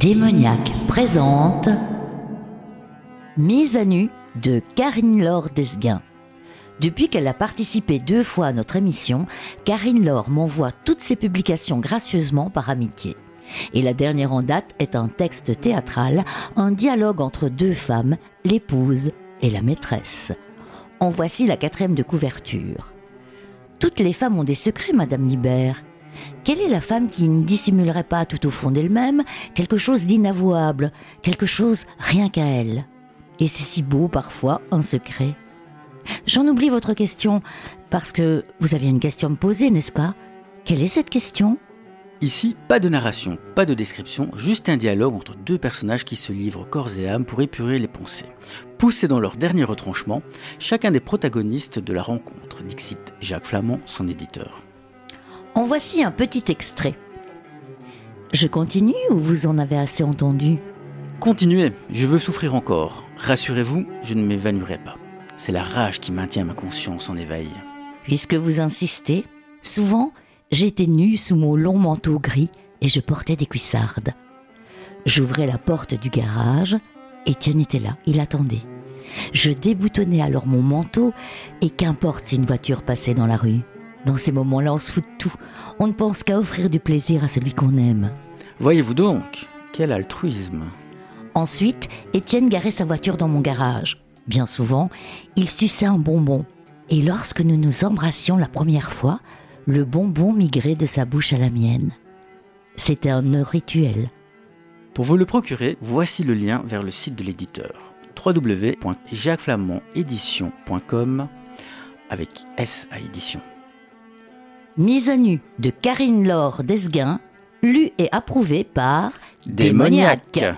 Démoniaque présente Mise à nu de Karine Laure Desguin. Depuis qu'elle a participé deux fois à notre émission, Karine Laure m'envoie toutes ses publications gracieusement par amitié. Et la dernière en date est un texte théâtral, un dialogue entre deux femmes, l'épouse et la maîtresse. En voici la quatrième de couverture. Toutes les femmes ont des secrets, Madame Libert. Quelle est la femme qui ne dissimulerait pas tout au fond d'elle-même quelque chose d'inavouable, quelque chose rien qu'à elle? Et c'est si beau parfois, un secret. J'en oublie votre question, parce que vous aviez une question à me poser, n'est-ce pas? Quelle est cette question? Ici, pas de narration, pas de description, juste un dialogue entre deux personnages qui se livrent corps et âme pour épurer les pensées. Poussés dans leur dernier retranchement, chacun des protagonistes de la rencontre, dixit Jacques Flamand, son éditeur. En voici un petit extrait. Je continue ou vous en avez assez entendu? Continuez, je veux souffrir encore. Rassurez-vous, je ne m'évanouirai pas. C'est la rage qui maintient ma conscience en éveil. Puisque vous insistez, souvent j'étais nue sous mon long manteau gris et je portais des cuissardes. J'ouvrais la porte du garage, Étienne était là, il attendait. Je déboutonnais alors mon manteau et qu'importe si une voiture passait dans la rue. Dans ces moments-là, on se fout de tout. On ne pense qu'à offrir du plaisir à celui qu'on aime. Voyez-vous donc, quel altruisme. Ensuite, Étienne garait sa voiture dans mon garage. Bien souvent, il suçait un bonbon. Et lorsque nous nous embrassions la première fois, le bonbon migrait de sa bouche à la mienne. C'était un rituel. Pour vous le procurer, voici le lien vers le site de l'éditeur www.jacquesflamandédition.com avec S à édition. Mise à nu de Karine Laure Desguin, lu et approuvé par Démoniaque.